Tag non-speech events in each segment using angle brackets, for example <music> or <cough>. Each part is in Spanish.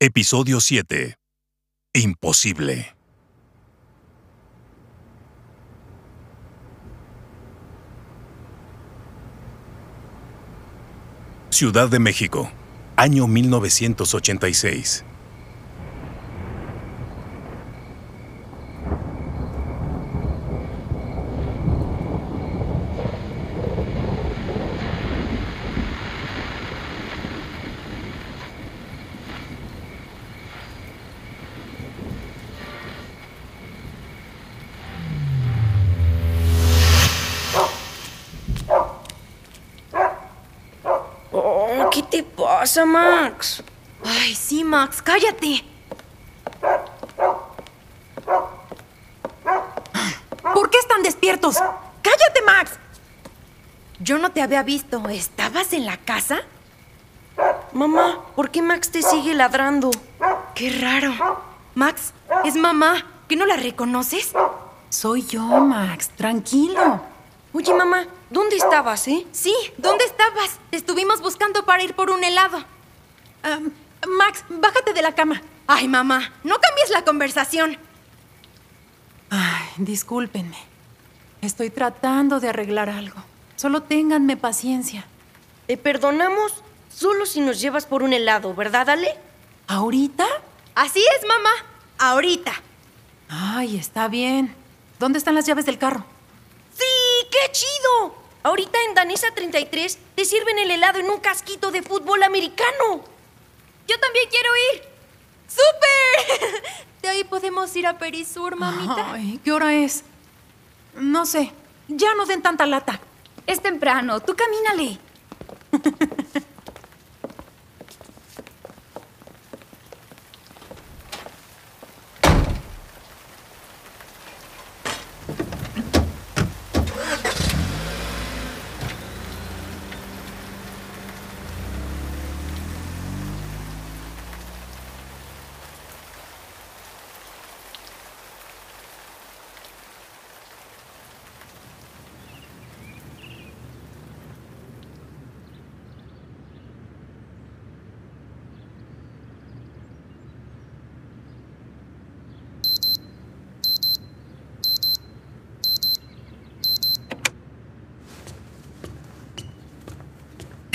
Episodio 7. Imposible. Ciudad de México, año 1986. ¿Qué te pasa, Max? Ay, sí, Max, cállate. ¿Por qué están despiertos? ¡Cállate, Max! Yo no te había visto. ¿Estabas en la casa? Mamá, ¿por qué Max te sigue ladrando? Qué raro. Max, es mamá. ¿Que no la reconoces? Soy yo, Max. Tranquilo. Oye, mamá, ¿dónde estabas, eh? Sí, ¿dónde estabas? Te estuvimos buscando para ir por un helado. Max, bájate de la cama. Ay, mamá, no cambies la conversación. Ay, discúlpenme. Estoy tratando de arreglar algo. Solo ténganme paciencia. Te perdonamos solo si nos llevas por un helado, ¿verdad, Ale? ¿Ahorita? Así es, mamá. Ahorita. Ay, está bien. ¿Dónde están las llaves del carro? ¡Qué chido! Ahorita en Danesa 33 te sirven el helado en un casquito de fútbol americano. Yo también quiero ir. ¡Súper! <laughs> De ahí podemos ir a Perisur, mamita. Ay, ¿qué hora es? No sé. Ya no den tanta lata. Es temprano, tú camínale.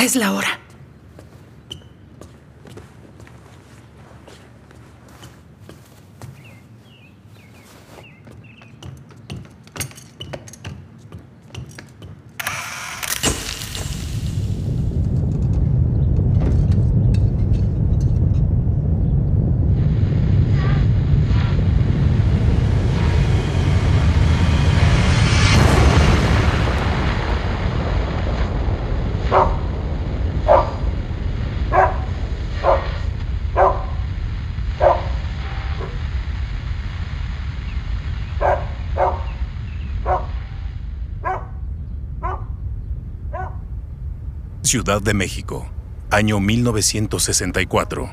Es la hora. Ciudad de México, año 1964.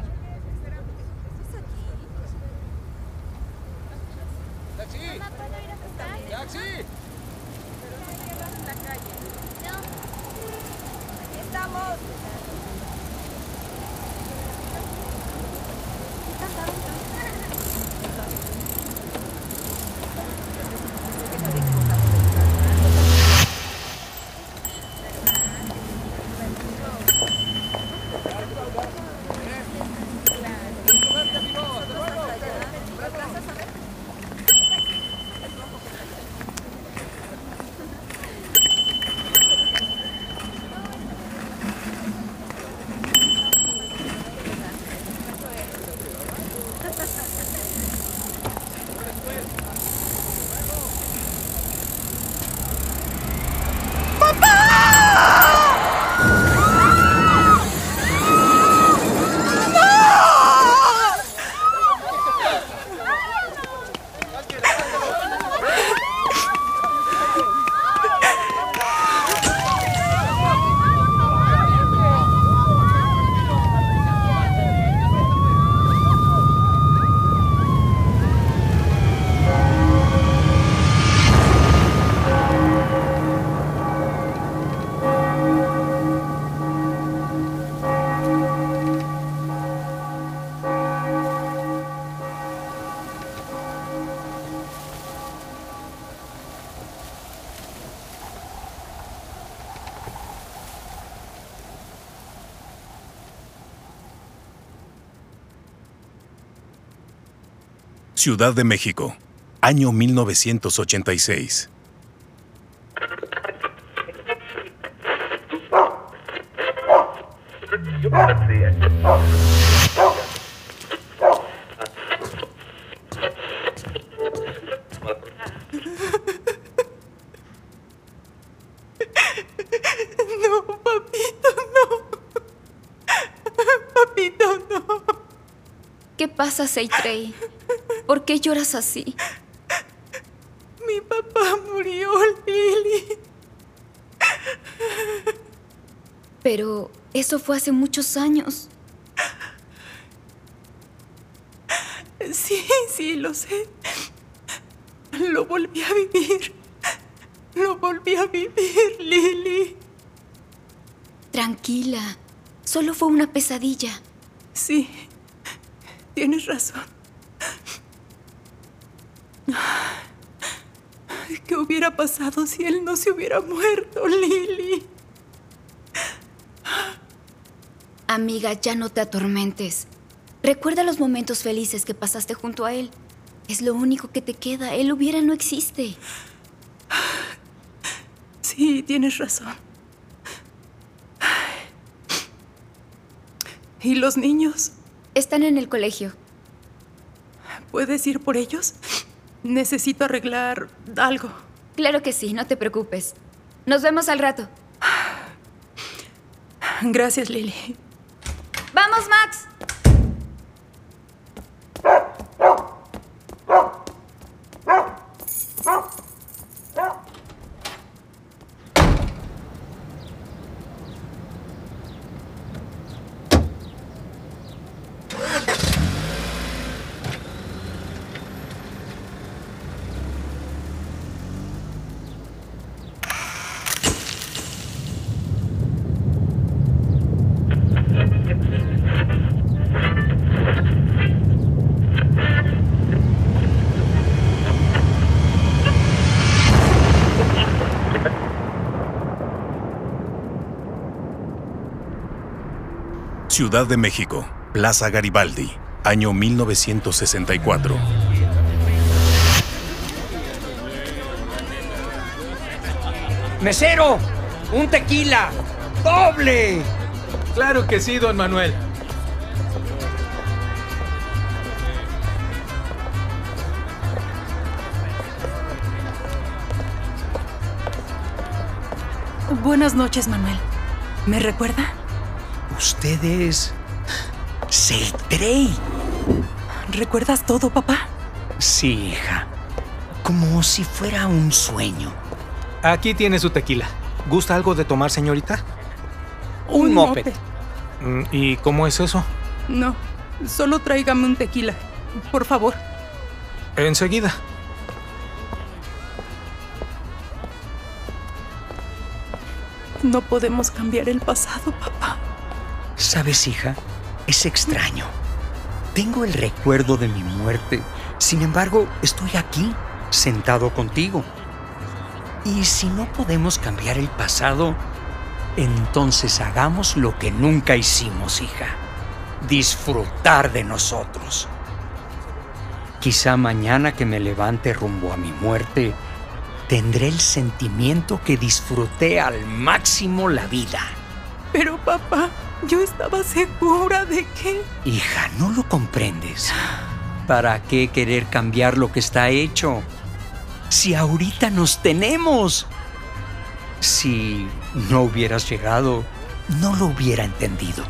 Estamos. Ciudad de México, año 1986. <laughs> No, papito, no. <laughs> Papito, no. ¿Qué pasa, Seitrey? ¿Por qué lloras así? Mi papá murió, Lily. Pero eso fue hace muchos años. Sí, sí, lo sé. Lo volví a vivir. Lo volví a vivir, Lily. Tranquila. Solo fue una pesadilla. Sí, tienes razón. Hubiera pasado si él no se hubiera muerto, Lily? Amiga, ya no te atormentes. Recuerda los momentos felices que pasaste junto a él. Es lo único que te queda. Él hubiera no existe. Sí, tienes razón. ¿Y los niños? Están en el colegio. ¿Puedes ir por ellos? Necesito arreglar algo. Claro que sí, no te preocupes. Nos vemos al rato. Gracias, Lily. ¡Vamos, Max! Ciudad de México, Plaza Garibaldi, año 1964. ¡Mesero! ¡Un tequila! ¡Doble! Claro que sí, don Manuel. Buenas noches, Manuel. ¿Me recuerda? Usted es. Seitrey. ¿Recuerdas todo, papá? Sí, hija. Como si fuera un sueño. Aquí tiene su tequila. ¿Gusta algo de tomar, señorita? Un, moped. Mm, ¿Y cómo es eso? No, solo tráigame un tequila. Por favor. Enseguida. No podemos cambiar el pasado, papá. ¿Sabes, hija? Es extraño. Tengo el recuerdo de mi muerte. Sin embargo, estoy aquí, sentado contigo. Y si no podemos cambiar el pasado, entonces hagamos lo que nunca hicimos, hija. Disfrutar de nosotros. Quizá mañana que me levante rumbo a mi muerte, tendré el sentimiento que disfruté al máximo la vida. Pero, papá, yo estaba segura de que... Hija, no lo comprendes. ¿Para qué querer cambiar lo que está hecho? Si ahorita nos tenemos. Si no hubieras llegado, no lo hubiera entendido.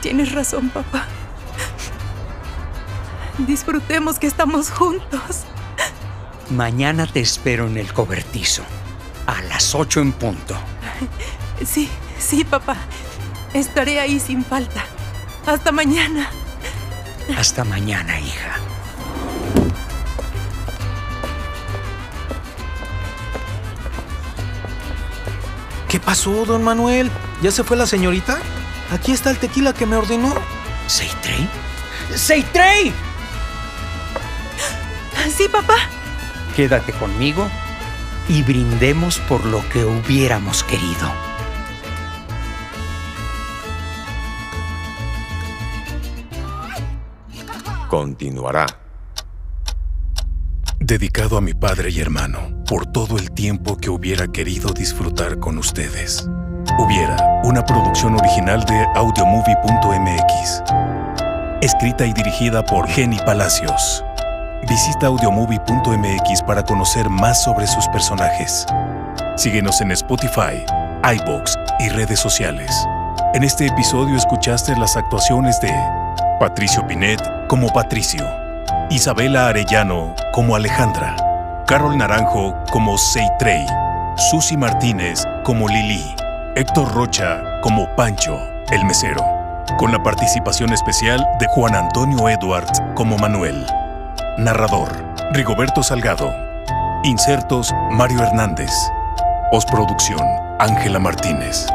Tienes razón, papá. Disfrutemos que estamos juntos. Mañana te espero en el cobertizo. A las ocho en punto. <laughs> Sí, sí, papá. Estaré ahí sin falta. Hasta mañana. Hasta mañana, hija. ¿Qué pasó, don Manuel? ¿Ya se fue la señorita? Aquí está el tequila que me ordenó. ¿Seitrey? ¡Seitrey! Sí, papá. Quédate conmigo y brindemos por lo que hubiéramos querido. continuará. Dedicado a mi padre y hermano por todo el tiempo que hubiera querido disfrutar con ustedes. Hubiera, una producción original de audiomovie.mx. Escrita y dirigida por Jenny Palacios. Visita audiomovie.mx para conocer más sobre sus personajes. Síguenos en Spotify, iBox y redes sociales. En este episodio escuchaste las actuaciones de Patricio Pinet como Patricio, Isabela Arellano como Alejandra, Carol Naranjo como Seitrey, Susi Martínez como Lili, Héctor Rocha como Pancho, el mesero, con la participación especial de Juan Antonio Edwards como Manuel. Narrador, Rigoberto Salgado. Insertos, Mario Hernández. Postproducción, Ángela Martínez.